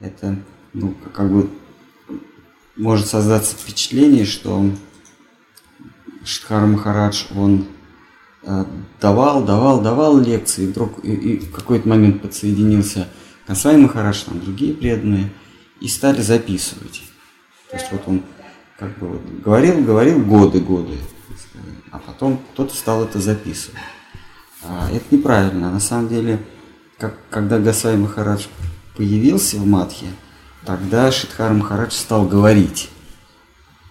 это, ну, как бы может создаться впечатление, что Шидхар Махарадж, он э, давал, давал, давал лекции, и вдруг и, и в какой-то момент подсоединился Касай Махарадж, там другие преданные, и стали записывать. То есть вот он как бы вот говорил, говорил годы, годы, а потом кто-то стал это записывать. А это неправильно. На самом деле, как, когда Гасай Махарадж появился в Матхе, тогда Шидхар Махарадж стал говорить.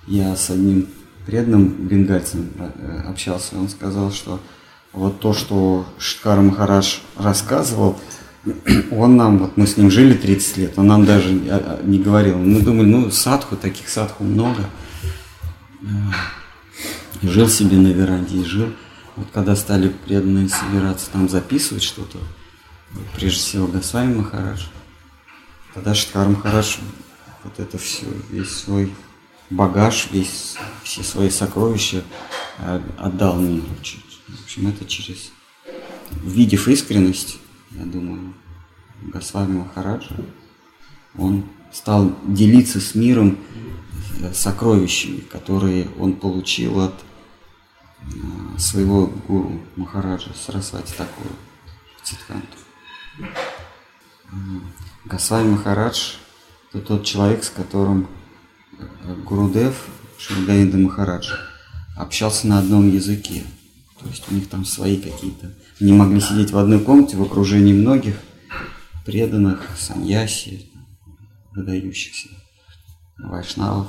Я с одним преданным бенгальцем э, общался, он сказал, что вот то, что Шидхар Махарадж рассказывал, он нам, вот мы с ним жили 30 лет, он нам даже а, а, не говорил. Мы думали, ну, садху, таких садху много. Э, жил себе на веранде и жил. Вот когда стали преданные собираться там записывать что-то, прежде всего Гасвами Махарадж, тогда Махарадж вот это все, весь свой багаж, весь, все свои сокровища э, отдал мне. В общем, это через, увидев искренность, я думаю, Госвами Махараджа, он стал делиться с миром э, сокровищами, которые он получил от э, своего гуру Махараджа Сарасвати такого Цитханту. Госвами Махарадж – это тот человек, с которым Гурудев Шилгаинда Махарадж общался на одном языке. То есть у них там свои какие-то... Они могли сидеть в одной комнате в окружении многих преданных, саньяси, выдающихся вайшнавов.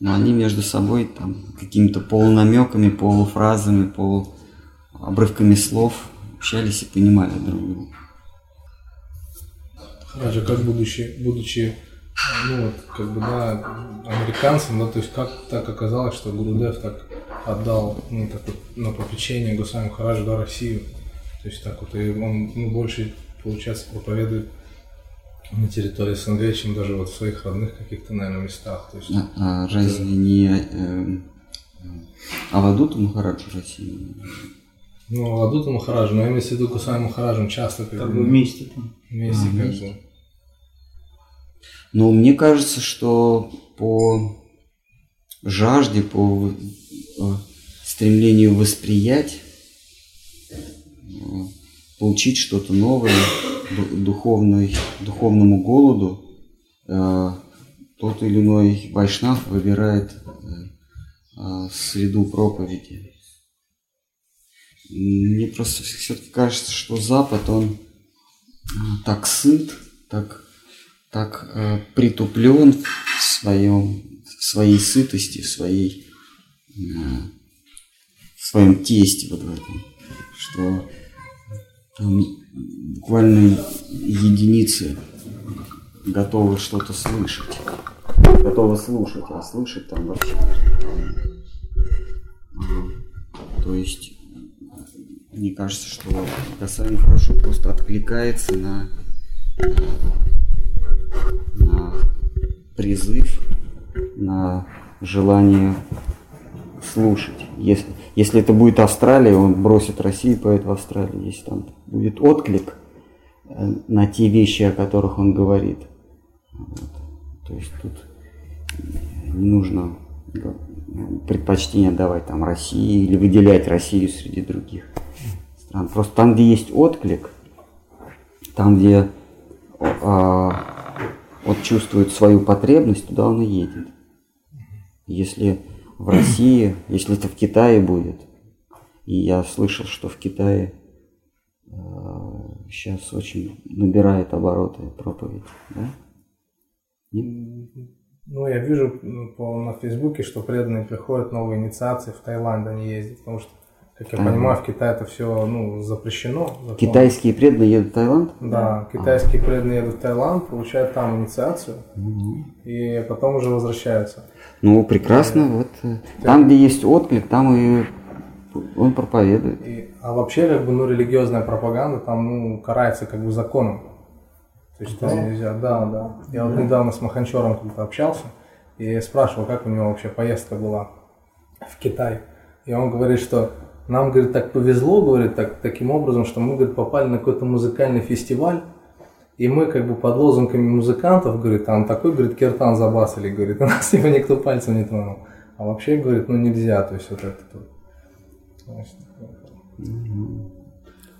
Но они между собой там какими-то полунамеками, полуфразами, полуобрывками слов общались и понимали друг друга. Даже как будучи, будучи ну вот, как бы, да, американцам, да, то есть как так оказалось, что Гурудев так отдал, ну, так вот, на попечение Гусами Хараджа, да, Россию. То есть так вот, и он, ну, больше, получается, проповедует на территории СНГ, чем даже вот в своих родных каких-то, наверное, местах. То есть, а, а разве это... не э, Авадута Махараджа России? Ну, Авадута Махараджа, но имеется в виду Гусами Махараджем часто как, как бы вместе там. Вместе, а, как вместе. бы. Но мне кажется, что по жажде, по э, стремлению восприять, э, получить что-то новое, духовной, духовному голоду, э, тот или иной вайшнав выбирает среду проповеди. Мне просто все-таки кажется, что Запад, он так сыт, так так э, притуплен в, своем, в своей сытости, в, своей, э, в своем тесте вот в этом, что там буквально единицы готовы что-то слышать, готовы слушать, а слышать там вообще. То есть мне кажется, что Гасами хорошо просто откликается на на призыв, на желание слушать. Если, если это будет Австралия, он бросит Россию и поедет в Австралию. Если там будет отклик э, на те вещи, о которых он говорит. Вот. То есть тут не нужно предпочтение давать там России или выделять Россию среди других стран. Просто там, где есть отклик, там, где а, вот чувствует свою потребность, туда он и едет. Если в России, если это в Китае будет, и я слышал, что в Китае э, сейчас очень набирает обороты проповедь, да? Ну, я вижу по, на Фейсбуке, что преданные приходят новые инициации в Таиланд, они ездят, потому что как я понимаю, в Китае это все ну, запрещено. Законом. Китайские преданные едут в Таиланд? Да, китайские преданные едут в Таиланд, получают там инициацию угу. и потом уже возвращаются. Ну, прекрасно. И, вот э, там, где есть отклик, там и он проповедует. И, а вообще, как бы, ну, религиозная пропаганда там, ну, карается как бы законом. То есть да? нельзя, да, да. Я да. вот недавно с Маханчором как-то общался и спрашивал, как у него вообще поездка была в Китай. И он говорит, что нам, говорит, так повезло, говорит, так, таким образом, что мы, говорит, попали на какой-то музыкальный фестиваль, И мы как бы под лозунгами музыкантов, говорит, там такой, говорит, киртан забасали, говорит, у нас его никто пальцем не тронул. А вообще, говорит, ну нельзя, то есть вот это вот. Значит,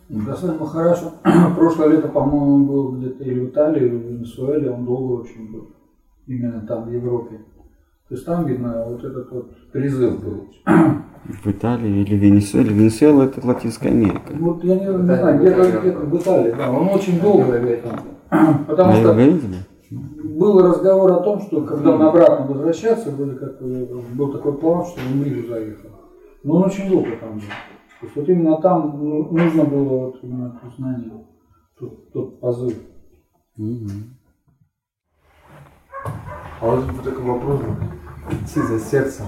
Гасан Махараш, прошлое лето, по-моему, был где-то или в Италии, или в Венесуэле, он долго очень был. Именно там, в Европе. То есть там, видно, вот этот вот призыв был. В Италии или Венесуэле? Венесуэла это Латинская Америка. Вот я не, не знаю, где-то где в Италии, да. Он очень долго опять там. Потому А что видели? был разговор о том, что когда он обратно возвращаться, вроде как э, был такой план, что он в Ригу заехал. Но он очень долго там был. То есть вот именно там ну, нужно было вот именно это знание, тот, тот позыв. Мгм. А вот такой вопрос, идти за сердцем,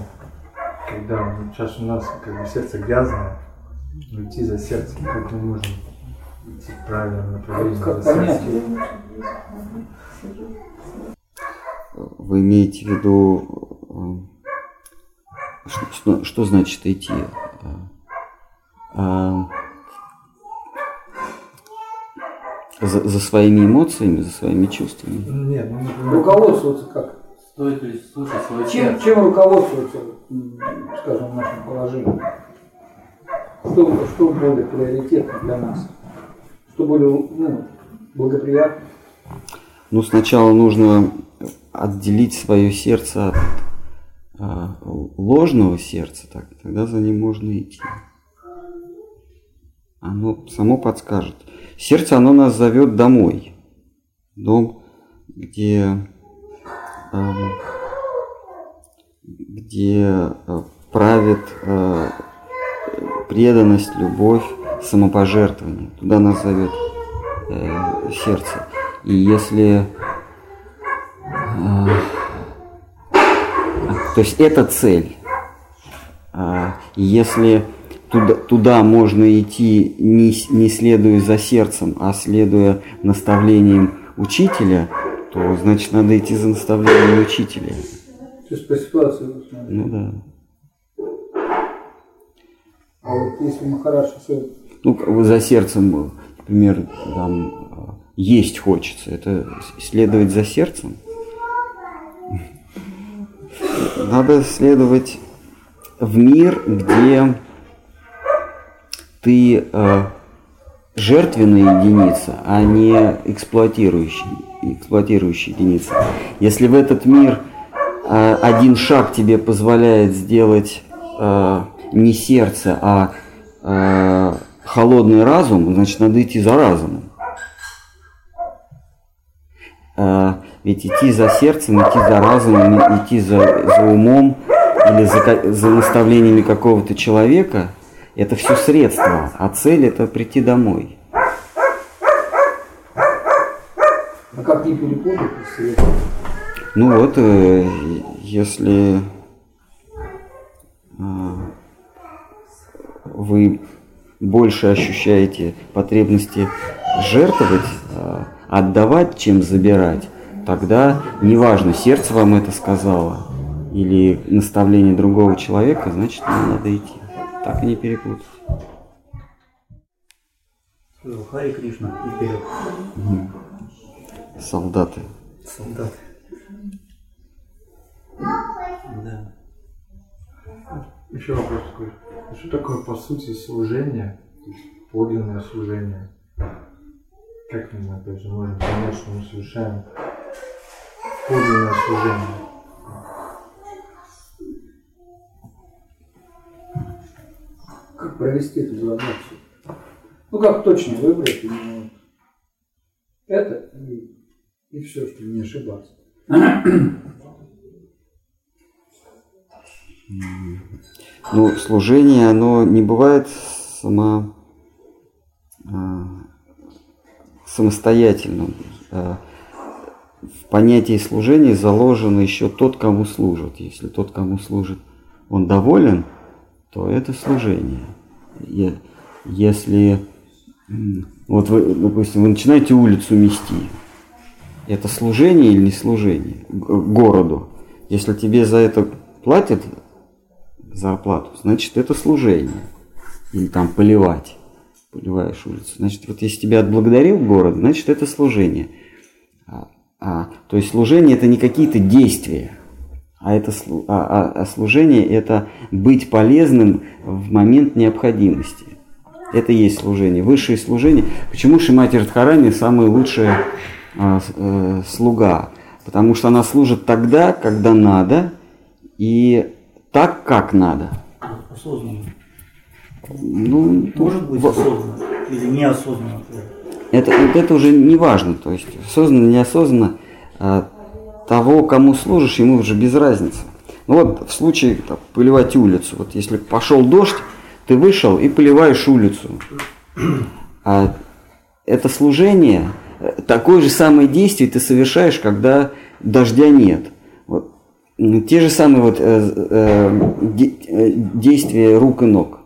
когда сейчас у нас как бы сердце грязное, но идти за сердцем, как мы можем идти в правильном направлении Как за понять сердцем? Вы имеете в виду, э, что, что- что значит идти? А, за, за своими эмоциями, за своими чувствами? Нет, ну, Руководствоваться как? Стоит ли слушать свое Чем, сердце? чем руководствоваться, м, скажем, в нашем положении? Что, что более приоритетно для нас? Что более ну, благоприятно? Ну, сначала нужно отделить свое сердце от а, ложного сердца, так, тогда за ним можно идти. Оно само подскажет. Сердце, оно нас зовет домой. Дом, где, где а, правит а, преданность, любовь, самопожертвование. Туда нас зовет э, сердце. И если а, то есть это цель. А, если туда, туда можно идти не, не следуя за сердцем, а следуя наставлениям учителя, то значит надо идти за наставлениями учителя. То есть по ситуации вы смотрите. Ну да. А вот если Махараш все Ну, за сердцем, например, там, а, есть хочется, это следовать за сердцем. Надо следовать в мир, где ты э, жертвенная единица, а не эксплуатирующая, эксплуатирующая единица. Если в этот мир э, один шаг тебе позволяет сделать э, не сердце, а э, холодный разум, значит, надо идти за разумом. Э, ведь идти за сердцем, идти за разумом, идти за, за умом или за, за наставлениями какого-то человека, это все средства, а цель это прийти домой. Как не перепутать это? Ну вот, э, если э, вы больше ощущаете потребности жертвовать, э, отдавать, чем забирать, тогда неважно, сердце вам это сказало или наставление другого человека, значит, вам надо идти. Так и не перепутать. Хари Кришна вперед. Солдаты. Солдат. Да. еще вопрос такой. А Что такое по сути служение, то есть подлинное служение? Как мы, опять же, можем понять, что мы совершаем подлинное служение? Как провести эту задачу? Ну как точно выбрать именно это и, и все, чтобы не ошибаться. Ну, служение, оно не бывает само, а, самостоятельным. А, в понятии служения заложен еще тот, кому служит. Если тот, кому служит, он доволен, то это служение. Если, вот вы, допустим, вы начинаете улицу мести, это служение или не служение городу? Если тебе за это платят зарплату, значит это служение. Или там поливать. поливаешь улицу. Значит, вот если тебя отблагодарил город, значит, это служение. А, а, то есть служение это не какие-то действия, а, это, а, а- а служение это быть полезным в момент необходимости. Это и есть служение. Высшее служение. Почему Шимати Радхарани самая лучшая а, с- э, слуга? Потому что она служит тогда, когда надо, и так, как надо. Осознанно. Ну, Может быть осознанно или неосознанно. Это, вот это уже не важно, то есть осознанно, неосознанно, а, того, кому служишь, ему уже без разницы. Ну вот в случае там, поливать улицу, вот если пошел дождь, ты вышел и поливаешь улицу. А это служение, э, такое же самое действие ты совершаешь, когда дождя нет. Вот. М, Те же самые вот, э, э, э, действия рук и ног.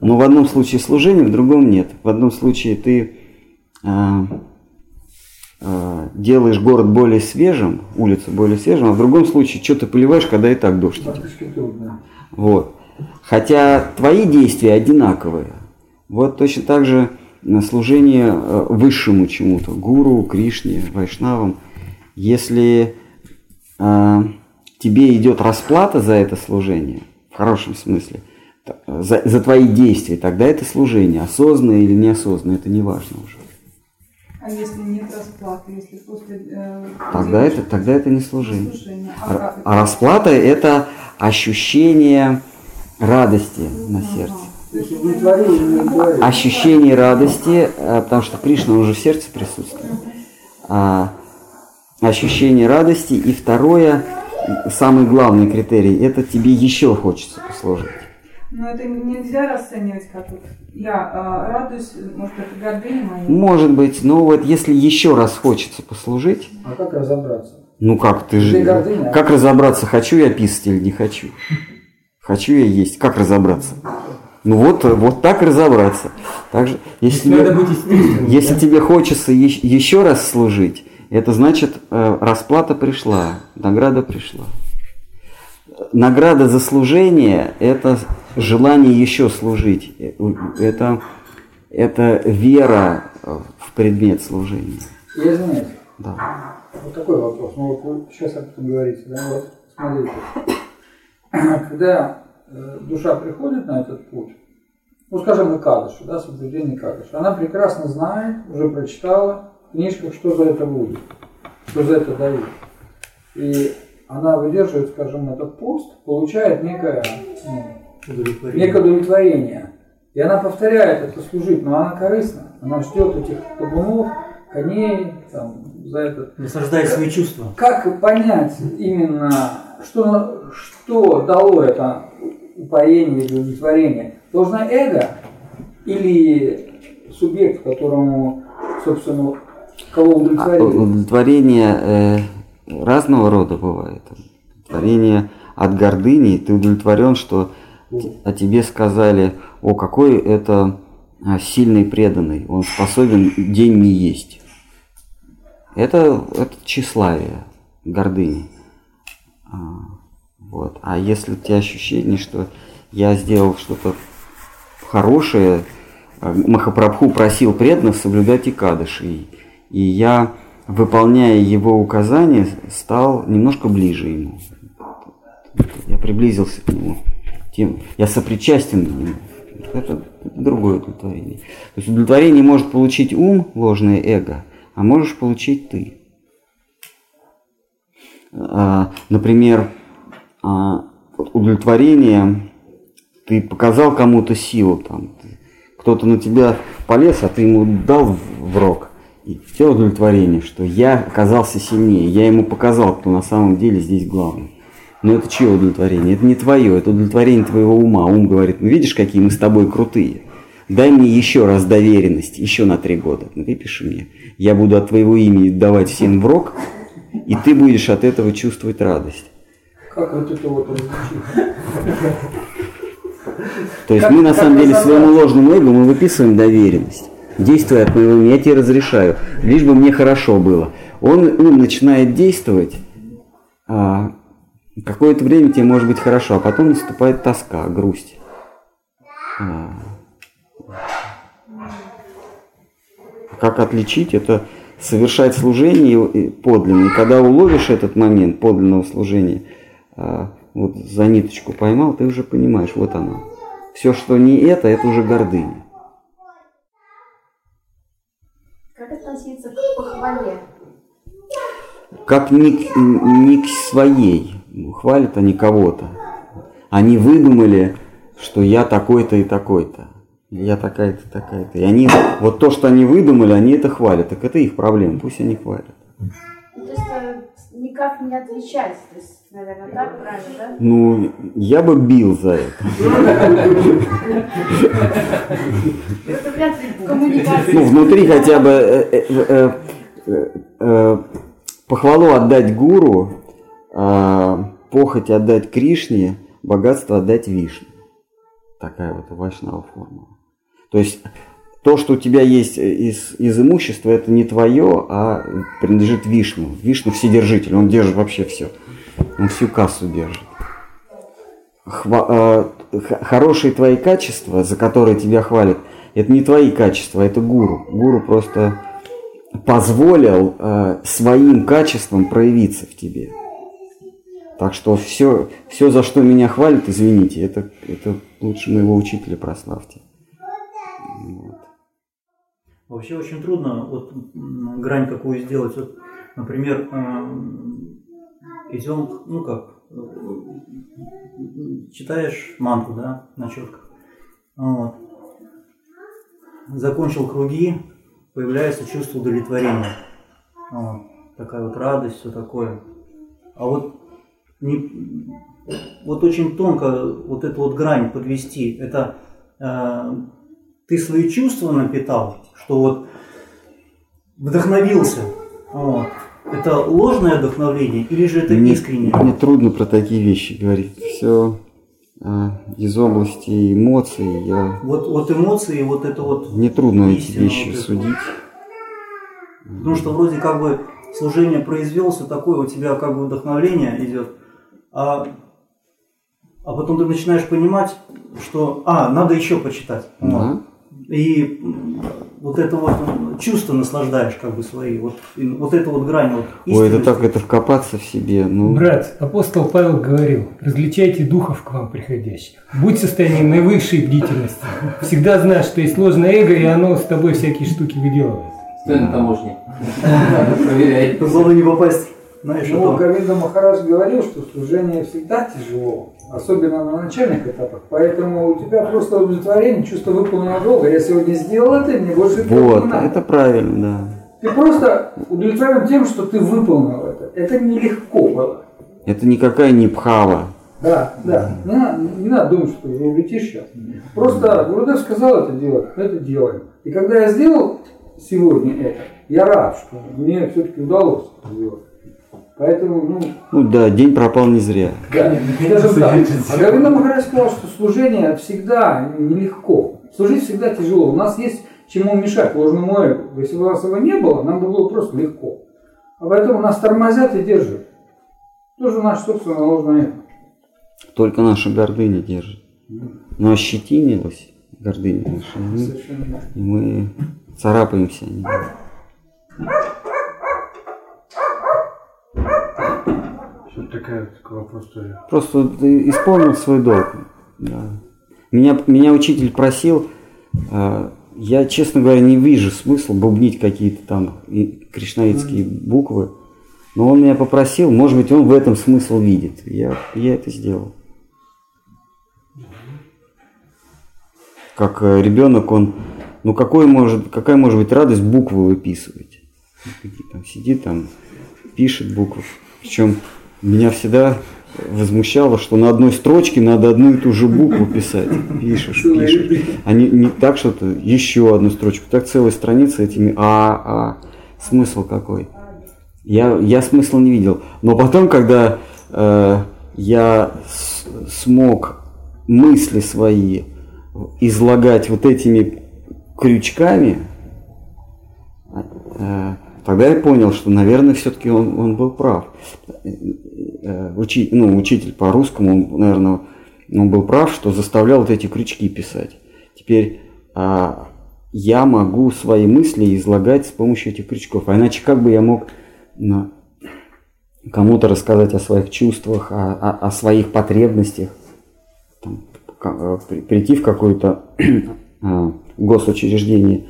Но в одном случае служение, в другом нет. В одном случае ты а, а, делаешь город более свежим, улицу более свежим, а в другом случае что ты поливаешь, когда и так дождь идет. Вот. Хотя твои действия одинаковые. Вот точно так же на служение э, высшему чему-то, гуру, Кришне, вайшнавам. Если э, тебе идет расплата за это служение, в хорошем смысле, за, за твои действия, тогда это служение, осознанное или неосознанное, это не важно уже. А если нет расплаты, если после... э, Тогда это, тогда это не служение. служение, а А, а расплата это ощущение радости на сердце. Ощущение радости, э, потому что Кришна уже в сердце присутствует. А, ощущение радости. И второе, самый главный критерий, это тебе еще хочется послужить. Но это нельзя расценивать как вот я а, радуюсь, может, это гордыня моя. Может быть, но вот если еще раз хочется послужить, А как разобраться? ну как ты Ты же, гордыня. как разобраться, хочу я писать или не хочу? Хочу я есть, как разобраться? Ну вот, вот так разобраться. Также, если тебе-. Если тебе хочется ещ- еще раз служить, это значит э, расплата пришла, награда пришла. Награда за служение – это желание еще служить. Э, Это, это вера э, в предмет служения. Я извиняюсь. Да. Вот такой вопрос. Ну вот сейчас об этом говорите, да? Вот смотрите. Когда э, душа приходит на этот путь, ну скажем, на Кадыш, да, соблюдение Кадыш, она прекрасно знает, уже прочитала в книжках, что за это будет, что за это дают. И она выдерживает, скажем, этот пост, получает некое, ну, Удовлетворение. некое удовлетворение. И она повторяет это служить, но она корыстна. Она ждет этих табунов, коней, там, за этот Наслаждает свои чувства. как понять именно, что, что дало это упоение или удовлетворение? Должна эго или субъект, которому, собственно, кого А удовлетворили? Удовлетворение э, разного рода бывает. Удовлетворение от гордыни, ты удовлетворен, что т- о тебе сказали, о, какой это а, сильный преданный, он способен день не есть. Это, это тщеславие, гордыни. Вот. а если у тебя ощущение, что я сделал что-то хорошее, а, Махапрабху просил преданных соблюдать Икадыши, и, и я, выполняя его указания, стал немножко ближе ему. Я приблизился к нему. Тем, я сопричастен к нему. Это другое удовлетворение. То есть удовлетворение может получить ум, ложное эго, а можешь получить ты. А, Например, удовлетворение, ты показал кому-то силу, там, кто-то на тебя полез, а ты ему дал в рог. И тебя удовлетворение, что я оказался сильнее, я ему показал, кто на самом деле здесь главный. Но это чье удовлетворение? Это не твое, это удовлетворение твоего ума. Ум говорит, ну видишь, какие мы с тобой крутые. Дай мне еще раз доверенность, еще на три года. Ну, выпиши мне. Я буду от твоего имени давать всем в рог, и ты будешь от этого чувствовать радость. Как вот это вот? То есть мы на самом деле своему ложному эго мы выписываем доверенность. Действуй от моего имени, я тебе разрешаю, лишь бы мне хорошо было. Он ум начинает действовать, а, какое-то время тебе может быть хорошо, а потом наступает тоска, грусть. А, как отличить? Это совершать служение подлинное. И когда уловишь этот момент подлинного служения, вот за ниточку поймал, ты уже понимаешь, вот оно. Все, что не это, это уже гордыня. Как относиться к похвале? Как не, к- не к своей. Хвалят они кого-то. Они выдумали, что я такой-то и такой-то. Я такая-то, такая-то. И они, вот то, что они выдумали, они это хвалят. Так это их проблема, пусть они хвалят. То есть никак не отвечать, то есть, наверное, так правильно, да? Ну, я бы бил за это. Это вряд ли в коммуникации. Ну, внутри хотя бы э, э, э, похвалу отдать гуру, а похоть отдать Кришне, богатство отдать Вишне. Такая вот вайшнава формула. То есть то, что у тебя есть из, из имущества, это не твое, а принадлежит Вишну. Вишну вседержитель, он держит вообще все. Он всю кассу держит. Хва- э, хорошие твои качества, за которые тебя хвалят, это не твои качества, это гуру. Гуру просто позволил э, своим качествам проявиться в тебе. Так что все, все, за что меня хвалят, извините, это, это лучше моего учителя прославьте. Вообще очень трудно вот грань какую сделать. Вот, например, эм, идем, ну как, э, читаешь мантру, да, на четках. Вот. Закончил круги, появляется чувство удовлетворения. Вот. Такая вот радость, все такое. А вот не, вот очень тонко вот эту вот грань подвести. Это э, ты свои чувства напитал, что вот вдохновился. Вот. Это ложное вдохновление или же это Мне, искреннее? мне трудно про такие вещи говорить. Все из области эмоций. Я, Вот, вот эмоции, вот это вот. мне трудно эти вещи вот судить. Потому что вроде как бы служение произвел, все такое, у тебя как бы вдохновление идет, а, а потом ты начинаешь понимать, что, а, надо еще почитать. Вот. Да? И вот это вот чувство наслаждаешь как бы свои, вот, вот эту вот грань вот Ой, это так, это вкопаться в себе. Ну, Брат, апостол Павел говорил, различайте духов к вам приходящих. Будь в состоянии наивысшей бдительности. Всегда знай, что есть ложное эго, и оно с тобой всякие штуки выделывает. Стой на таможне. Проверяй. Главное не попасть, знаешь, Ну, это... Говинда Махарадж говорил, что служение всегда тяжело, особенно на начальных этапах. Поэтому у тебя просто удовлетворение, чувство выполненного долга. Я сегодня сделал это, и мне больше вот, не надо. это правильно, да. Ты просто удовлетворен тем, что ты выполнил это. Это нелегко было. Это никакая не пхава. Да, да. Не, надо- не надо думать, что ты улетишь сейчас. Просто Гурудев сказал это делать, это делаем. И когда я сделал сегодня это, я рад, что мне все-таки удалось это сделать. Поэтому, ну, Ну да, день пропал не зря. Да, скажем так. А Говинда Махарадж сказал, что служение всегда нелегко. Служить всегда тяжело. У нас есть чему мешать ложному эго. Если бы у нас его не было, нам бы было просто легко. А поэтому нас тормозят и держат. Тоже наше собственное ложное эго. Только наша гордыня держит. Но ощетинилась гордыня наша. и мы-. И мы царапаемся. Что такая такой вопрос тоже. Просто исполнил свой долг. Да. Меня, меня учитель просил, э, я, честно говоря, не вижу смысла бубнить какие-то там и кришнаитские буквы, но он меня попросил, может быть, он в этом смысл видит. Я, я это сделал. Как э, ребенок, он, ну какой может, какая может быть радость буквы выписывать? Какие там сидит там, пишет буквы. Причем меня всегда возмущало, что на одной строчке надо одну и ту же букву писать. Пишешь, пишешь. А не, не так что-то, еще одну строчку. Так целая страница этими а, а. Смысл какой? Я, я смысла не видел. Но потом, когда э, я с- смог мысли свои излагать вот этими крючками, э, тогда я понял, что, наверное, все-таки он, он был прав. Э, учи- ну, учитель по русскому, наверное, он был прав, что заставлял вот эти крючки писать. Теперь а, я могу свои мысли излагать с помощью этих крючков. А иначе как бы я мог ну, кому-то рассказать о своих чувствах, о, о, о своих потребностях, там, к- при- прийти в какое-то а, госучреждение.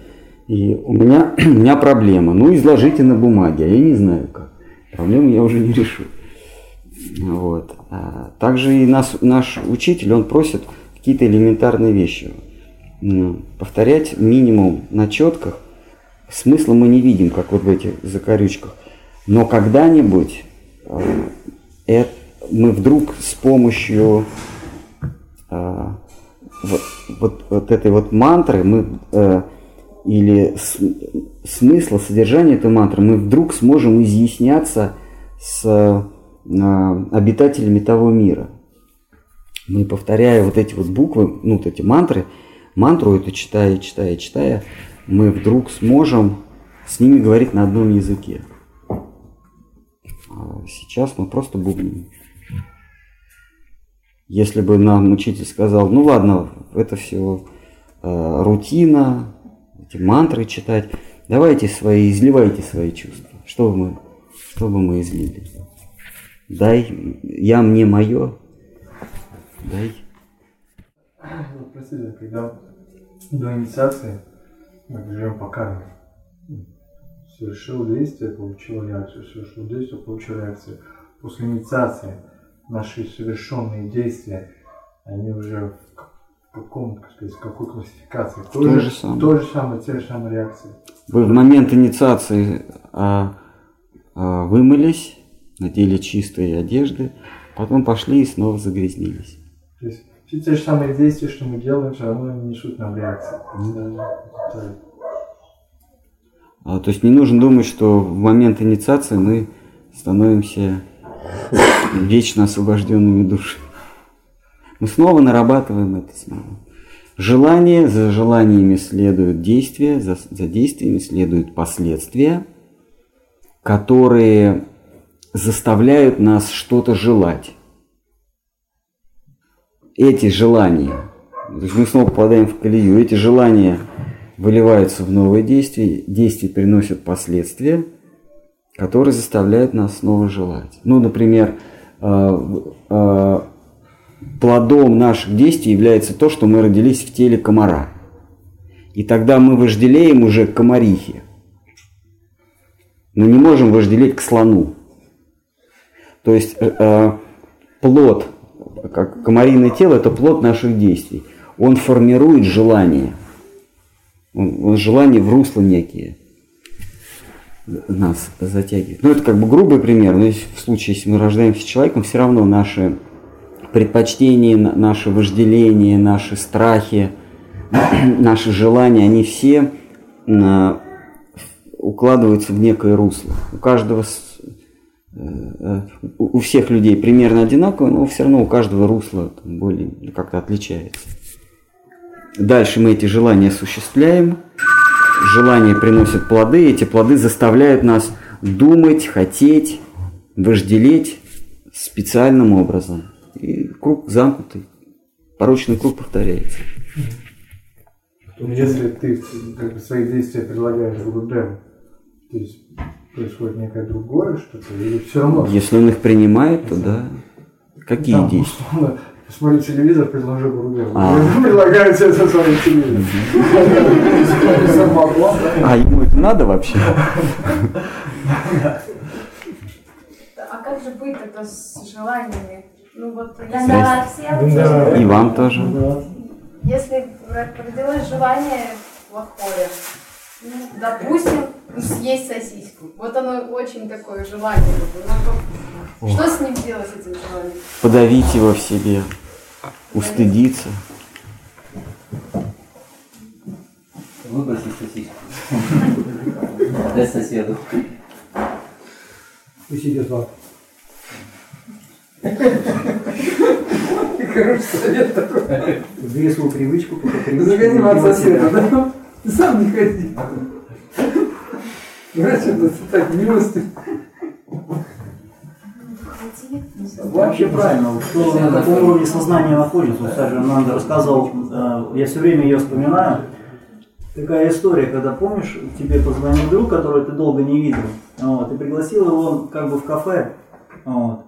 И у меня, у меня проблема. Ну, изложите на бумаге, а я не знаю как. Проблему я уже не решу. Вот. А Также и нас, наш учитель, он просит какие-то элементарные вещи. М, Повторять минимум на четках. Смысла мы не видим, как вот в этих закорючках. Но когда-нибудь э, эт- мы вдруг с помощью э, вот, вот, вот этой вот мантры мы э, или с- смысла, содержания этой мантры, мы вдруг сможем изъясняться с обитателями того мира. Мы, повторяя вот эти вот буквы, ну, вот эти мантры, мантру эту читая, читая, читая, мы вдруг сможем с ними говорить на одном языке. А сейчас мы просто бубним. Если бы нам учитель сказал, ну ладно, это все э, рутина, эти мантры читать, давайте свои, изливайте свои чувства. Что бы мы, что бы мы излили? Дай, я мне мое, дай. Ну, Простите, когда до инициации мы живем по карме. Совершил действие, получил реакцию, совершил действие, получил реакцию. После инициации наши совершенные действия, они уже в каком, так сказать, в какой классификации? В той же самой. То же самое, те же самые реакции. Вы в момент инициации а, а, вымылись, надели чистые одежды, потом пошли и снова загрязнились. То есть все те же самые действия, что мы делаем, все равно они несут нам реакции. Это- А, то есть не нужно думать, что в момент инициации мы становимся вечно освобожденными душами. Мы снова нарабатываем это снова. Желание, за желаниями следуют действия, за, за действиями следуют последствия, которые заставляют нас что-то желать. Эти желания, то есть мы снова попадаем в колею, эти желания выливаются в новые действия, действия приносят последствия, которые заставляют нас снова желать. Ну, например, э, э, плодом наших действий является то, что мы родились в теле комара. И тогда мы вожделеем уже к комарихе. Но не можем вожделеть к слону. То есть э, э, плод, как комариное тело, это плод наших действий. Он формирует желание. Он, он желание в русло некие нас затягивает. Ну, это как бы грубый пример, но если, в случае, если мы рождаемся человеком, все равно наши предпочтения, на- наши вожделения, наши страхи, наши желания, они все а, укладываются в некое русло. У каждого, э, э, у всех людей примерно одинаково, но все равно у каждого русло более как-то отличается. Дальше мы эти желания осуществляем, желания приносят плоды, эти плоды заставляют нас думать, хотеть, вожделеть специальным образом. И круг замкнутый, порочный круг повторяется. Если ты как бы, свои действия предлагаешь Гурудеву, то есть происходит некое другое что-то, или все равно? Если он их принимает, то да. Какие Там, действия? условно, Смотри телевизор, предложи Гурудеву. А. Предлагаю тебе со своим телевизором. А ему это надо вообще? А как же быть это с желаниями? Ну вот, если, Здрасте. всем. И вам тоже. если родилось желание плохое, ну, допустим, съесть сосиску. Вот оно очень такое желание. Ну, Что с ним делать, с этим желанием? Подавить его в себе, устыдиться. Выбросить сосиску. Дай соседу. Пусть идет вам. Хороший совет такой. Убери свою привычку, пока привычку. Загони от соседа, да? Ты сам не ходи. Врач это так милости. Вообще правильно. Кто на каком уровне сознания находится, вот Саджа Нанда рассказывал, э, я все время ее вспоминаю. такая история, когда помнишь, тебе позвонил друг, которого ты долго не видел, вот, и пригласил его как бы в кафе, вот.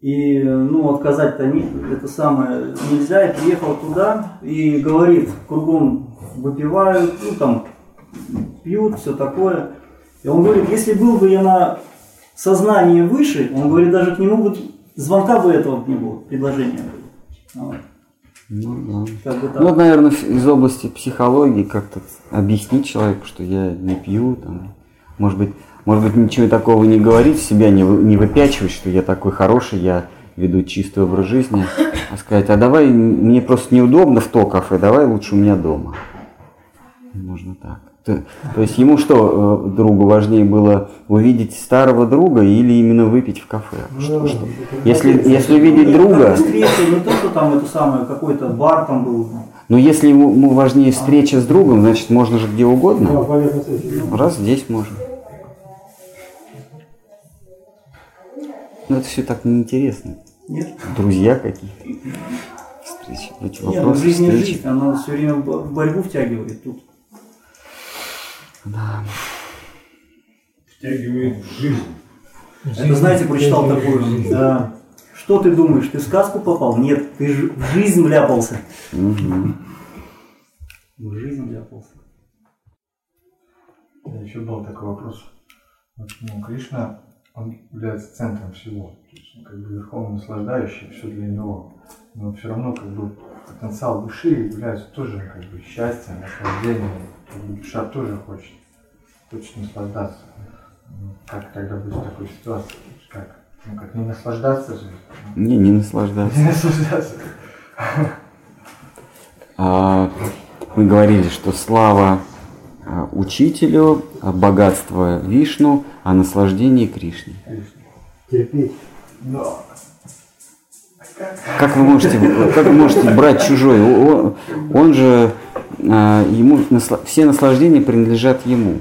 И, ну, отказать-то не, это самое нельзя, и приехал туда и говорит, кругом выпивают, ну, там, пьют, все такое. И он говорит, если был бы я на сознании выше, он говорит, даже к нему бы звонка бы этого не было, предложения было. Ну, да. Как бы так. ну, наверное, из области психологии как-то объяснить человеку, что я не пью, там, может быть, может быть, ничего такого не говорить, себя не, не выпячивать, что я такой хороший, я веду чистый образ жизни, а сказать, а давай, мне просто неудобно в то кафе, давай лучше у меня дома. Можно так. То, то есть ему что, э, другу важнее было увидеть старого друга или именно выпить в кафе? Ну, что, что? Если, если увидеть друга... Встреча, не то, что там это самое, какой-то бар там был. Но если ему, ему важнее встреча с другом, значит можно же где угодно. Раз здесь можно. Но это все так неинтересно. Нет. Друзья какие-то. Встречи. Эти Нет, ну, жизнь встречи. жизнь, она все время в борьбу втягивает тут. Да. Втягивает в жизнь. Это, знаете, прочитал такую. Да. Что ты думаешь, ты в сказку попал? Нет, ты в жизнь вляпался. Угу. В жизнь вляпался. Еще был такой вопрос. Вот, ну, Кришна, он является центром всего. То есть он как бы верховно наслаждающий, все для него. Но все равно как бы потенциал души является тоже как бы счастьем, наслаждением. Душа тоже хочет, хочет наслаждаться. Ну, как тогда быть в такой ситуации? Как? Ну как не наслаждаться же? Не, не наслаждаться. Не наслаждаться. А, мы говорили, что слава а, учителю, а богатство Вишну, а наслаждение Кришне. Терпеть. Да. Как вы можете, как вы можете брать чужой? Он, он же, а, ему все наслаждения принадлежат ему.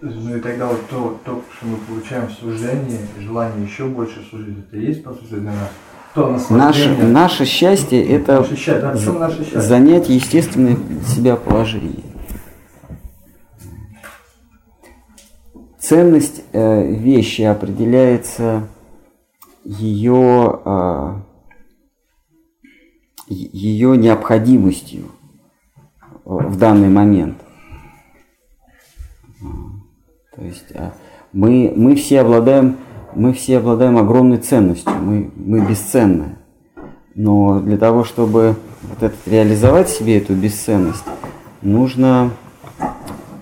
Ну и тогда вот то, то, что мы получаем в служении, желание еще больше служить, это есть, по сути, для нас? То наше, наше счастье – это наше счастье, да, наше счастье? занять естественное себя положение. Ценность э, вещи определяется ее, э, ее необходимостью в данный момент. То есть а, мы, мы все обладаем мы все обладаем огромной ценностью, мы, мы бесценны. Но для того, чтобы вот этот, реализовать себе эту бесценность, нужно,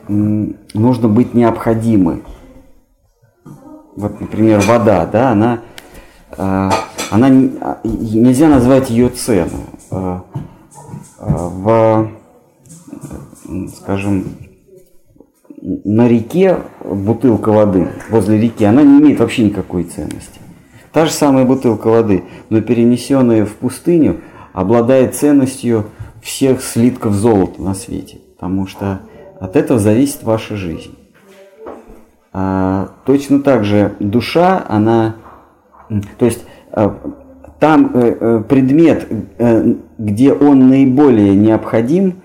нужно быть необходимой. Вот, например, вода, да, она, а, она нельзя назвать ее цену. А, в, скажем, на реке бутылка воды возле реки, она не имеет вообще никакой ценности. Та же самая бутылка воды, но перенесенная в пустыню, обладает ценностью всех слитков золота на свете, потому что от этого зависит ваша жизнь. А, точно так же душа, она, то есть а, там э, э, предмет, э, где он наиболее необходим,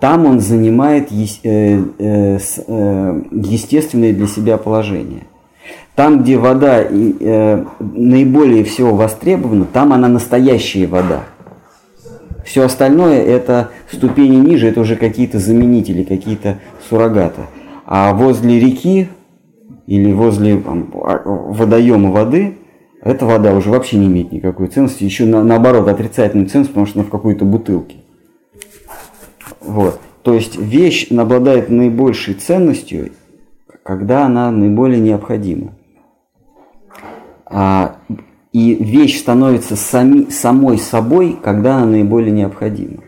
там он занимает э, э, э, естественное для себя положение. Там, где вода наиболее всего востребована, там она настоящая вода. Все остальное это ступени ниже, это уже какие-то заменители, какие-то суррогаты. А возле реки или возле там, а, водоема воды, эта вода уже вообще не имеет никакой ценности, еще на, наоборот отрицательную ценность, потому что она в какой-то бутылке. Вот. То есть вещь обладает наибольшей ценностью, когда она наиболее необходима. А, и вещь становится сами, самой собой, когда она наиболее необходима.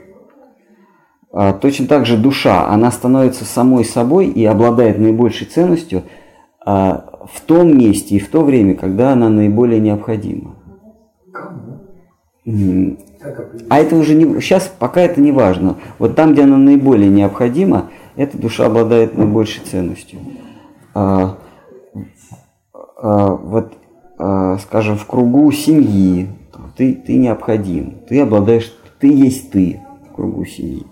А, точно так же душа, она становится самой собой и обладает наибольшей ценностью а, в том месте и в то время, когда она наиболее необходима. А это уже не, сейчас пока это не важно. Вот там, где она наиболее необходима, эта душа обладает наибольшей ценностью. А, а, вот, а, скажем, в кругу семьи ты, ты необходим, ты обладаешь, ты есть ты в кругу семьи.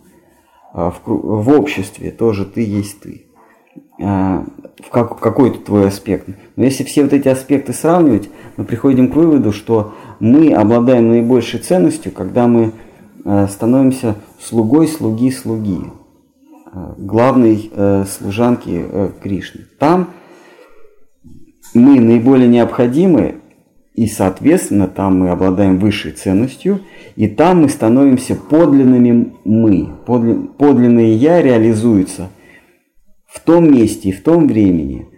а, в, в обществе тоже ты есть ты. А, в как, какой-то твой аспект. Но если все вот эти аспекты сравнивать, мы приходим к выводу, что мы обладаем наибольшей ценностью, когда мы а, становимся слугой слуги слуги, а, главной э, служанки э, Кришны. Там мы наиболее необходимы, и, соответственно, там мы обладаем высшей ценностью, и там мы становимся подлинными мы. Подли- Подлинное «я» реализуется в том месте и в том времени,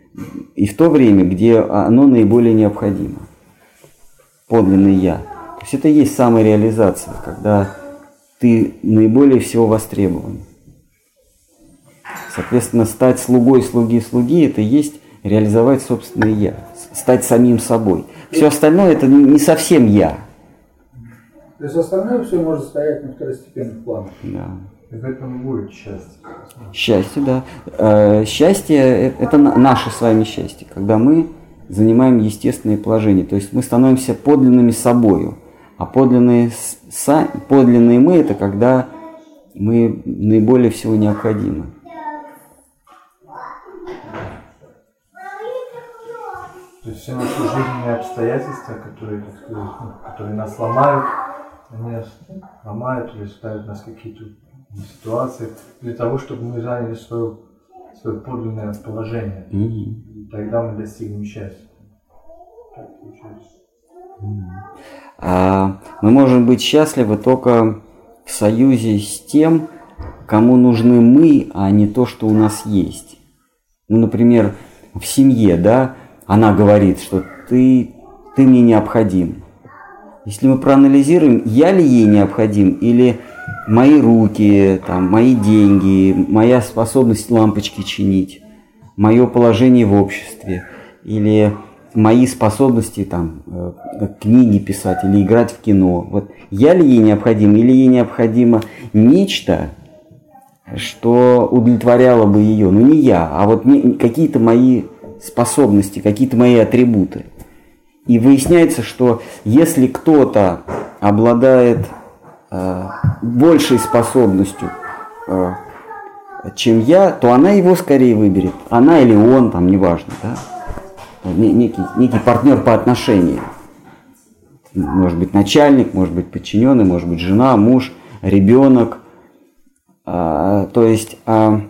и в то время, где оно наиболее необходимо. Подлинное «я». То есть это и есть самореализация, когда ты наиболее всего востребован. Соответственно, стать слугой слуги слуги – это и есть реализовать собственное «я», стать самим собой. Все остальное – это не совсем «я». То есть остальное все может стоять на второстепенных планах. Да. И в этом будет счастье. Счастье, да. Э, Счастье это на- наше с вами счастье, когда мы занимаем естественные положения, то есть мы становимся подлинными собою. А подлинные, са- подлинные мы – это когда мы наиболее всего необходимы. То есть все наши жизненные обстоятельства, которые, ну, которые нас ломают, они ломают или ставят нас какие-то ситуации для того, чтобы мы заняли свое, свое подлинное положение. Мгм. И тогда мы достигнем счастья. Так получается. А мы можем быть счастливы только в союзе с тем, кому нужны мы, а не то, что у нас есть. Ну, например, в семье, да, она говорит, что ты, ты мне необходим. Если мы проанализируем, я ли ей необходим, или мои руки, там, мои деньги, моя способность лампочки чинить, мое положение в обществе, или мои способности там, э, книги писать или играть в кино. Вот я ли ей необходим, или ей необходимо нечто, что удовлетворяло бы ее. Ну не я, а вот какие-то мои способности, какие-то мои атрибуты. И выясняется, что если кто-то обладает большей способностью, э, чем я, то она его скорее выберет. Она или он, там, неважно, да? Не- Некий, некий партнер по отношениям. Может быть начальник, может быть подчиненный, может быть жена, муж, ребенок. А, то есть, а,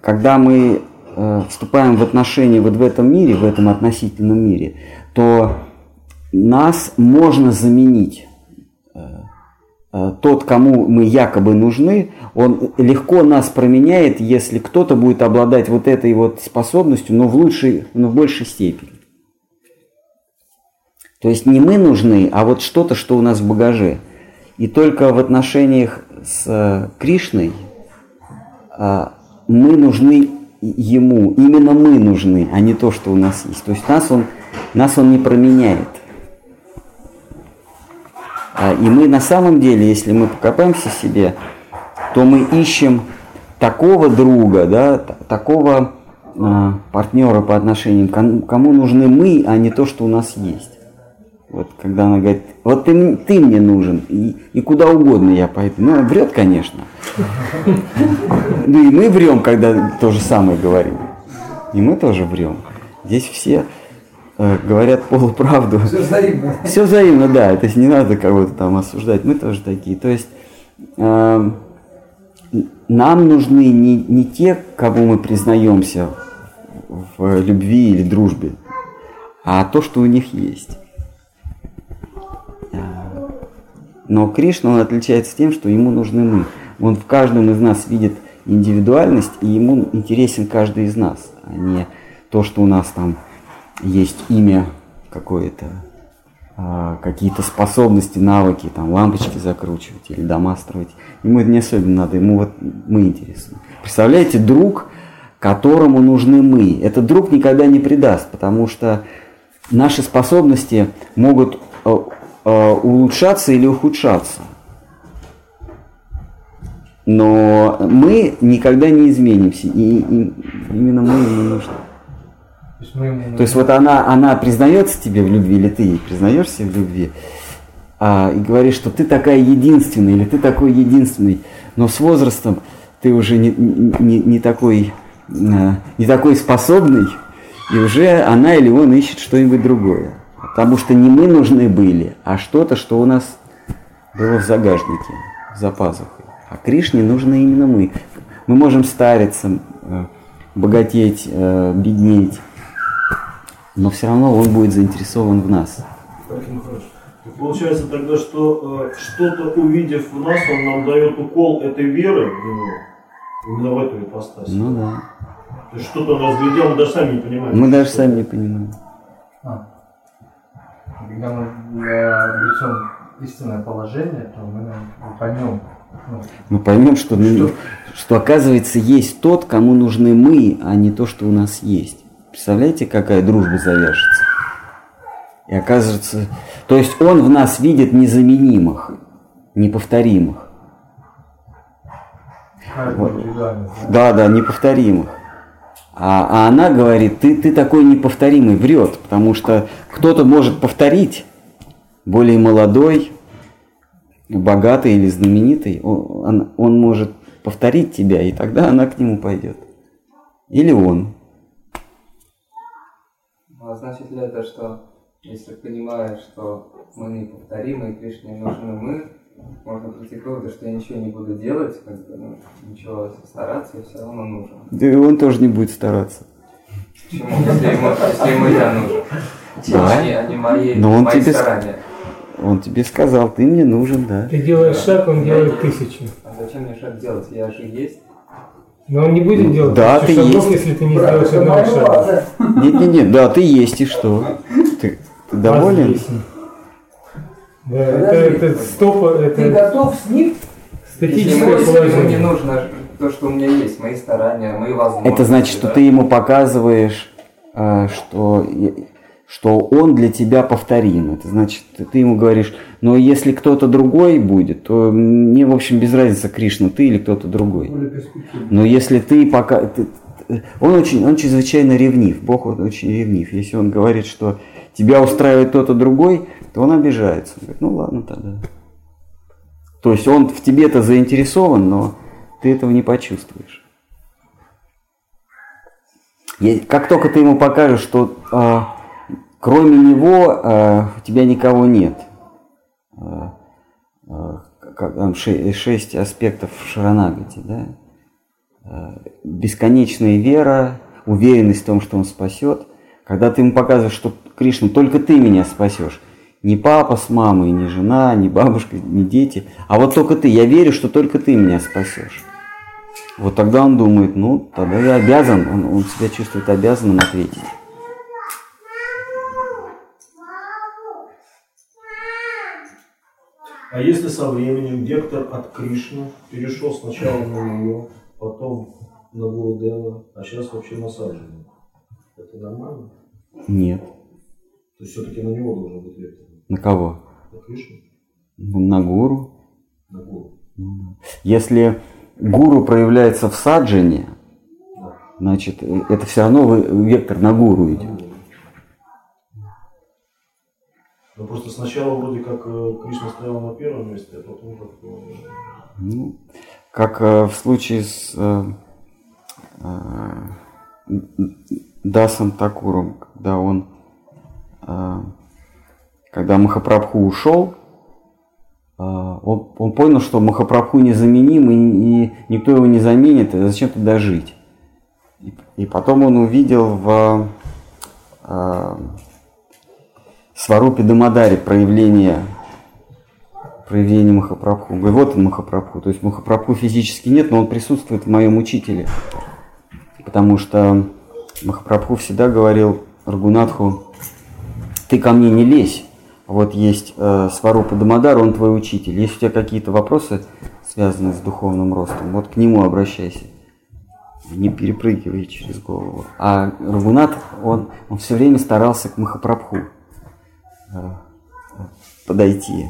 когда мы э, вступаем в отношения вот в этом мире, в этом относительном мире, то нас можно заменить. Э, э, Тот, кому мы якобы нужны, он легко нас променяет, если кто-то будет обладать вот этой вот способностью, но в лучшей, но в большей степени. То есть не мы нужны, а вот что-то, что у нас в багаже. И только в отношениях с э, Кришной а, мы нужны ему, именно мы нужны, а не то, что у нас есть. То есть нас он, нас он не променяет. А, И мы на самом деле, если мы покопаемся себе, то мы ищем такого друга, да, такого а, партнера по отношениям, кому, кому нужны мы, а не то, что у нас есть. Вот когда она говорит, вот ты, ты мне нужен, и, и куда угодно я пойду. Ну, врет, конечно. Ну и мы врем, когда то же самое говорим. И мы тоже врем. Здесь все говорят полуправду. Все взаимно. Все взаимно, да. То есть не надо кого-то там осуждать. Мы тоже такие. То есть эм, нам нужны не, не те, кому мы признаемся в любви или дружбе, а то, что у них есть. Э, Но Кришна, он отличается тем, что ему нужны мы. Он в каждом из нас видит индивидуальность, и ему интересен каждый из нас, а не то, что у нас там есть имя какое-то, а, какие-то способности, навыки, там лампочки закручивать или дома строить. Ему это не особенно надо, ему вот мы интересуем. Представляете, друг, которому нужны мы. Этот друг никогда не предаст, потому что наши способности могут э, э, улучшаться или ухудшаться. Но мы никогда не изменимся, и, и именно мы ему нужны. То есть мы ему То есть вот она, она признается тебе в любви, или ты ей признаешься в любви, а, и говоришь, что ты такая единственная, или ты такой единственный, но с возрастом ты уже не, не, не такой э, не такой способный, и уже она или он ищет что-нибудь другое. Потому что не мы нужны были, а что-то, что у нас было в загажнике, за пазухой. А Кришне нужны именно мы. Мы можем стариться, э, богатеть, э, беднеть, но все равно он будет заинтересован в нас. Очень хорошо. И Получается тогда, что э, что-то увидев в нас, он нам дает укол этой веры в него, именно в эту ипостась. Ну да. То есть что-то он разглядел, мы даже сами не понимаем. Мы даже сами не понимаем. А. Когда мы э, обретем истинное положение, то мы наверное, поймем. Ну, Мы поймем, что, ну, что оказывается есть тот, кому нужны мы, а не то, что у нас есть. Представляете, какая дружба завяжется? И оказывается, то есть он в нас видит незаменимых, неповторимых. Вот. да? Да, да, неповторимых. А, а она говорит, ты, ты такой неповторимый, врет, потому что кто-то может повторить, более молодой, богатый или знаменитый, он, он- он может повторить тебя, и тогда она к нему пойдет. Или он. Значит ли это, что если понимаешь, что мы неповторимы, и Кришне нужны мы, можно прийти к выводу, что я ничего не буду делать, как бы, ну, ничего стараться, я все равно нужен. Да и он тоже не будет стараться. Почему? Если ему, если ему я нужен. Да. А не, а не мои, Но он мои тебе старания. Он тебе сказал, ты мне нужен, да. Ты делаешь шаг, он делает тысячу. А зачем мне шаг делать? Я же есть. Но он не будет делать Да, ты шагов, есть. если ты не Брат, сделаешь одного шага. Нет, нет, нет, да, ты есть, и что? Ты, ты доволен? Да, это, это стопа, Ты это готов с ним? Статическое ему, если ему не положение. нужно то, что у меня есть, мои старания, мои возможности. Это значит, что да? ты ему показываешь, э, что, что он для тебя повторим. Это значит, ты- ему говоришь, но если кто-то другой будет, то мне, в общем, без разницы, Кришна, ты или кто-то другой. Но если ты пока... ты- он, очень, он чрезвычайно ревнив, Бог очень ревнив. Если он говорит, что тебя устраивает кто-то другой, то он обижается. Он говорит, ну ладно тогда. То есть он в тебе-то заинтересован, но ты этого не почувствуешь. И Как только ты ему покажешь, что а, кроме него а, у тебя никого нет, там ше- шесть аспектов Шаранагати, да? Бесконечная вера, уверенность в том, что он спасет. Когда ты ему показываешь, что Кришна, только ты меня спасешь. Не папа с мамой, не жена, не бабушка, не дети, а вот только ты. Я верю, что только ты меня спасешь. Вот тогда он думает, ну, тогда я обязан, он, он себя чувствует обязанным ответить. А если со временем вектор от Кришны перешел сначала на нее, потом на Гурудева, а сейчас вообще на Саджина, это нормально? Нет. То есть все-таки на него должен быть вектор. На кого? На Кришну? Ну, На гуру. На Гуру. Если гуру проявляется в саджане, значит, э, это все равно вектор на гуру идет. Ну просто сначала вроде как э, Кришна стоял на первом месте, а потом как э, Ну, как э, в случае с Дасом Такуром, когда он, когда Махапрабху ушел, он, он понял, что Махапрабху незаменим, и, и никто его не заменит, и зачем туда жить. И, и потом он увидел в Сварупе Дамадаре проявление проявление Махапрабху. Он говорит, вот он Махапрабху. То есть Махапрабху физически нет, но он присутствует в моем учителе. Потому что Махапрабху всегда говорил Рагунатху, ты ко мне не лезь. Вот есть э, Сварупа Дамадар, он твой учитель. Если у тебя какие-то вопросы, связанные с духовным ростом, вот к нему обращайся. Не перепрыгивай через голову. А Рагунат, он, он все время старался к Махапрабху подойти.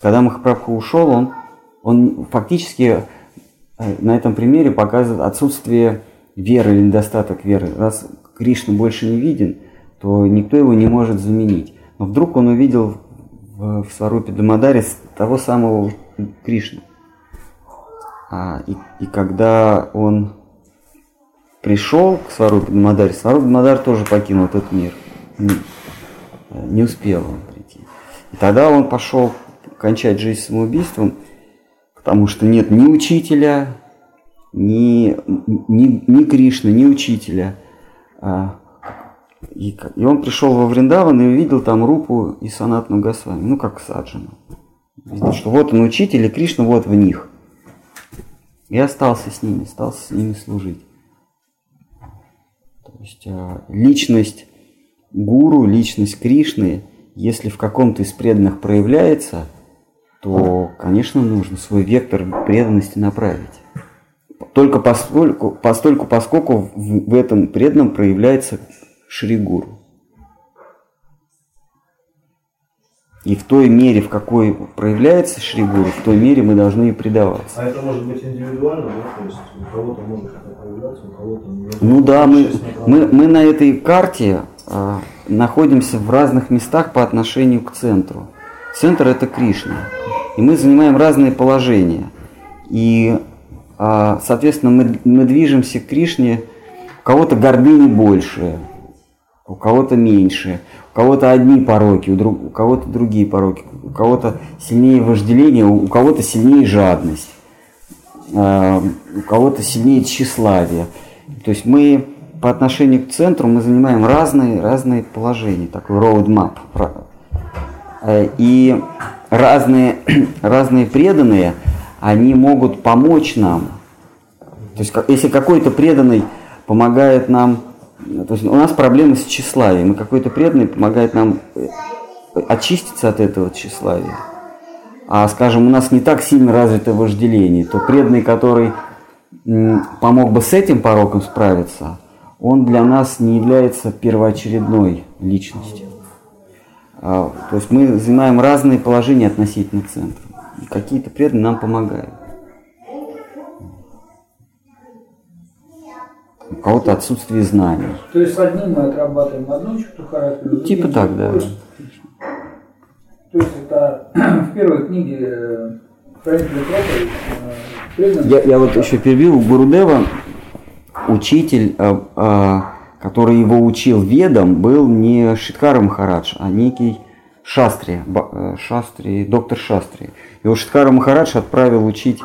Когда Махапрабху ушел, он, он фактически э, на этом примере показывает отсутствие веры или недостаток веры. Раз Кришна больше не виден, то никто его не может заменить. Но вдруг он увидел в, в Сварупе Дамадаре того самого Кришну. А, и, и когда он пришел к Сварупе Мадаре, Сварупа Мадар тоже покинул этот мир. Не, не успел он прийти. И тогда он пошел кончать жизнь самоубийством, потому что нет ни учителя, ни, ни, ни Кришны, ни учителя. А, и, и он пришел во Вриндаван и увидел там Рупу и Санатну Госвами, ну как Саджану. Видел, что вот он учитель, и Кришна вот в них. И остался с ними, стал с ними служить. То есть а, личность гуру, личность Кришны, если в каком-то из преданных проявляется, то, конечно, нужно свой вектор преданности направить. Только постольку, постольку, поскольку в, в этом преданном проявляется Шри Гуру. И в той мере, в какой проявляется Шри Гуру, в той мере мы должны и предаваться. А это может быть индивидуально, да? То есть у кого-то может это проявляться, у кого-то. Ну да, мы, мы, мы на этой карте находимся в разных местах по отношению к центру. Центр это Кришна. И мы занимаем разные положения. И, а, соответственно, мы, мы движемся к Кришне, у кого-то гордыни больше, у кого-то меньше, у кого-то одни пороки, у, друг, у кого-то другие пороки, у кого-то сильнее вожделение, у кого-то сильнее жадность, э, у кого-то сильнее тщеславие. То есть мы по отношению к центру мы занимаем разные, разные положения, такой roadmap. Э, и разные, разные преданные, они могут помочь нам. То есть если какой-то преданный помогает нам то есть у нас проблемы с тщеславием, и какой-то преданный помогает нам э, очиститься от этого тщеславия. А, скажем, у нас не так сильно развито вожделение, то преданный, который помог бы с этим пороком справиться, он для нас не является первоочередной личностью. А, то есть мы занимаем разные положения относительно центра. Какие-то преданные нам помогают. у кого-то отсутствие знаний. То есть с одним мы отрабатываем одну черту характера. Типа так, да. То есть это в первой книге э, хранителя проповедь. Э, я, я вот еще перебил Гурудева, учитель, э, который его учил ведам, был не Шиткара Махарадж, а некий Шастри, Шастри, доктор Шастри. Его Шиткара Махарадж отправил учить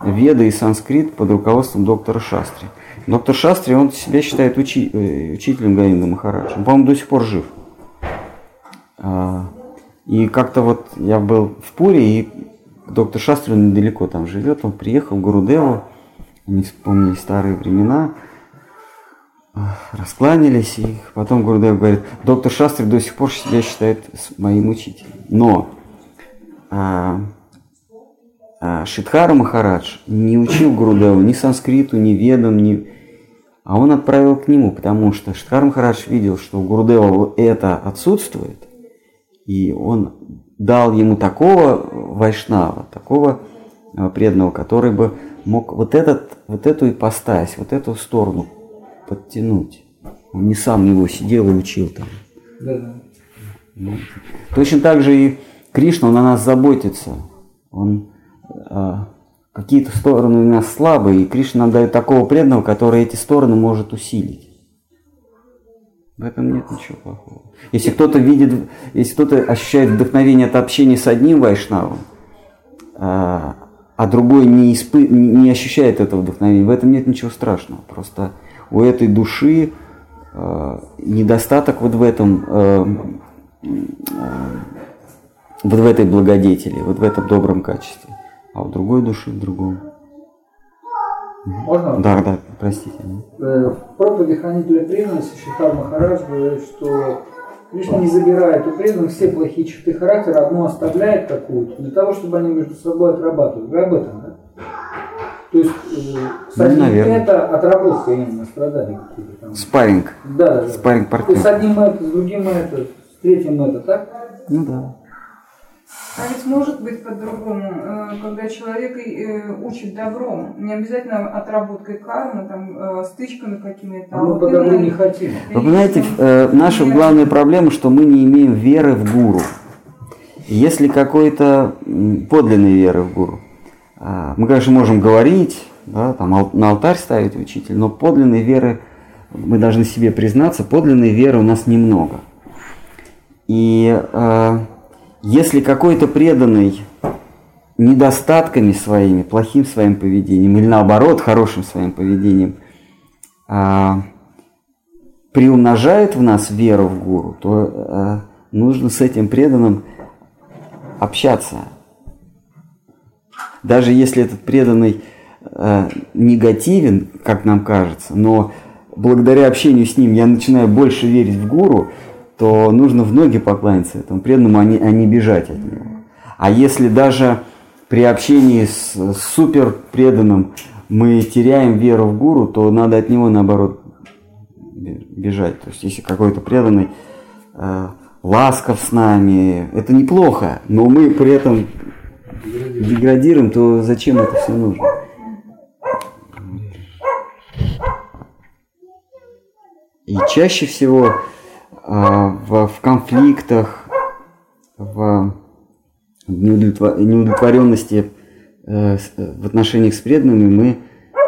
веды и санскрит под руководством доктора Шастри. Доктор Шастри, он себя считает учи, э, учителем Гаинда Махараджа. Он, по-моему, до сих пор жив. А, и как-то вот я был в Пуре, и доктор Шастри, он недалеко там живет, он приехал в Гурудеву, они вспомнили старые времена, раскланялись, и потом Гурудев говорит, доктор Шастри до сих пор себя считает моим учителем. Но а, а, Шидхара Махарадж не учил Гурудеву ни санскриту, ни ведам, ни... а он отправил к нему, потому что Шидхара Махарадж видел, что у Гурудева это отсутствует, и он дал ему такого вайшнава, такого а, преданного, который бы мог вот, этот, вот эту ипостась, вот эту сторону подтянуть. Он не сам его сидел и учил там. Да. Ну, точно так же и Кришна, он о нас заботится. Он а, какие-то стороны у нас слабые, и Кришна нам дает такого преданного, который эти стороны может усилить. В этом нет ничего плохого. Если кто-то видит, если кто-то ощущает вдохновение от общения с одним вайшнавом, а, а другой не, испы, не ощущает этого вдохновения, в этом нет ничего страшного. Просто у этой души а, недостаток вот в этом, вот в этой благодетели, вот в этом добром качестве а у другой души в другом. Можно? Да, да, простите. Э, в проповеди хранителя преданности Шихар Махарадж говорит, что Кришна не забирает у преданных все плохие черты характера, одну оставляет какую-то, для того, чтобы они между собой отрабатывали. Вы об этом, да? То есть, э, с ну, одним это отработка именно страданий какие-то там. Спарринг. Да, да. Спарринг партнер. С одним это, с другим это, с третьим это, так? Ну да. А ведь может быть по-другому, э, когда человек э, учит добром, не обязательно отработкой кармы, там, э, стычками какими-то. А мы по добру не хотим. Вы понимаете, наша главная проблема, что мы не имеем веры в гуру. Если какой-то подлинной веры в гуру, а, мы, конечно, можем говорить, да, там, на алтарь ставить учитель, но подлинной веры, мы должны себе признаться, подлинной веры у нас немного. И э, если какой-то преданный недостатками своими, плохим своим поведением, или наоборот, хорошим своим поведением, а, приумножает в нас веру в гуру, то а, нужно с этим преданным общаться. Даже если этот преданный а, негативен, как нам кажется, но благодаря общению с ним я начинаю больше верить в гуру, то нужно в ноги покланяться этому преданному, а не, а не бежать от него. А если даже при общении с, супер преданным мы теряем веру в гуру, то надо от него наоборот бежать. То есть если какой-то преданный э, ласков с нами, это неплохо, но мы при этом деградируем, то зачем это все нужно? И чаще всего в, в конфликтах, в неудовлетворенности э, в отношениях с преданными мы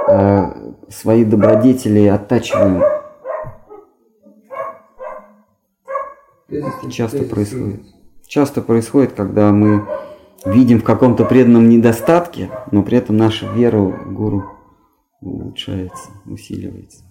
э, свои добродетели оттачиваем. Часто происходит. Часто происходит, когда мы видим в каком-то преданном недостатке, но при этом наша вера в гуру улучшается, усиливается.